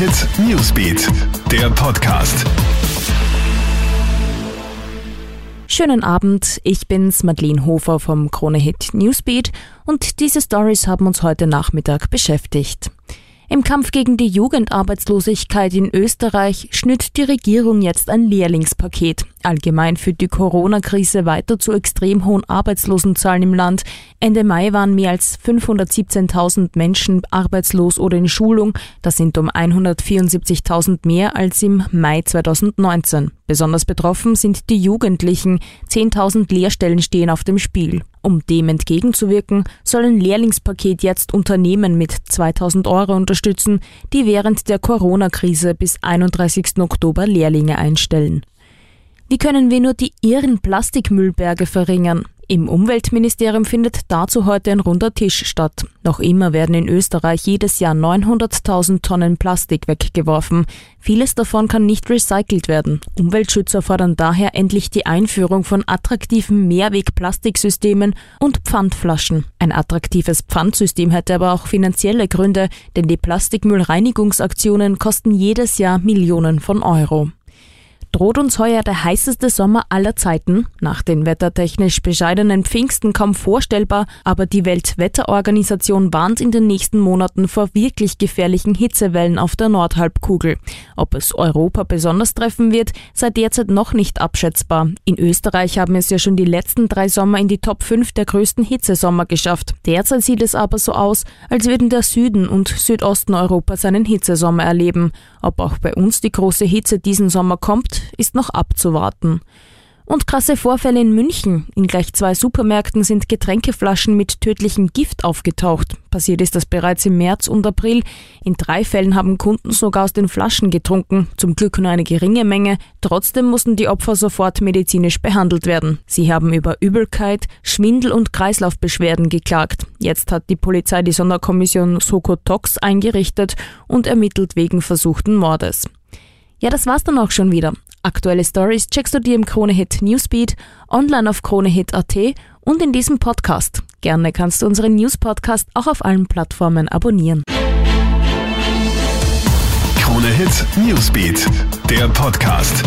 Hit Newsbeat, der Podcast. Schönen Abend, ich bin's Madeleine Hofer vom Krone Hit Newsbeat und diese Stories haben uns heute Nachmittag beschäftigt. Im Kampf gegen die Jugendarbeitslosigkeit in Österreich schnürt die Regierung jetzt ein Lehrlingspaket. Allgemein führt die Corona-Krise weiter zu extrem hohen Arbeitslosenzahlen im Land. Ende Mai waren mehr als 517.000 Menschen arbeitslos oder in Schulung. Das sind um 174.000 mehr als im Mai 2019. Besonders betroffen sind die Jugendlichen. 10.000 Lehrstellen stehen auf dem Spiel. Um dem entgegenzuwirken, soll ein Lehrlingspaket jetzt Unternehmen mit 2000 Euro unterstützen, die während der Corona-Krise bis 31. Oktober Lehrlinge einstellen. Wie können wir nur die irren Plastikmüllberge verringern? Im Umweltministerium findet dazu heute ein runder Tisch statt. Noch immer werden in Österreich jedes Jahr 900.000 Tonnen Plastik weggeworfen. Vieles davon kann nicht recycelt werden. Umweltschützer fordern daher endlich die Einführung von attraktiven Mehrwegplastiksystemen und Pfandflaschen. Ein attraktives Pfandsystem hätte aber auch finanzielle Gründe, denn die Plastikmüllreinigungsaktionen kosten jedes Jahr Millionen von Euro. Droht uns heuer der heißeste Sommer aller Zeiten? Nach den wettertechnisch bescheidenen Pfingsten kaum vorstellbar, aber die Weltwetterorganisation warnt in den nächsten Monaten vor wirklich gefährlichen Hitzewellen auf der Nordhalbkugel. Ob es Europa besonders treffen wird, sei derzeit noch nicht abschätzbar. In Österreich haben es ja schon die letzten drei Sommer in die Top 5 der größten Hitzesommer geschafft. Derzeit sieht es aber so aus, als würden der Süden und Südosten Europas einen Hitzesommer erleben. Ob auch bei uns die große Hitze diesen Sommer kommt, ist noch abzuwarten. Und krasse Vorfälle in München. In gleich zwei Supermärkten sind Getränkeflaschen mit tödlichem Gift aufgetaucht. Passiert ist das bereits im März und April. In drei Fällen haben Kunden sogar aus den Flaschen getrunken. Zum Glück nur eine geringe Menge. Trotzdem mussten die Opfer sofort medizinisch behandelt werden. Sie haben über Übelkeit, Schwindel und Kreislaufbeschwerden geklagt. Jetzt hat die Polizei die Sonderkommission Soko Tox eingerichtet und ermittelt wegen versuchten Mordes. Ja, das war's dann auch schon wieder. Aktuelle Stories checkst du dir im Kronehit Newsbeat, online auf kronehit.at und in diesem Podcast. Gerne kannst du unseren News-Podcast auch auf allen Plattformen abonnieren. Kronehit Newsbeat, der Podcast.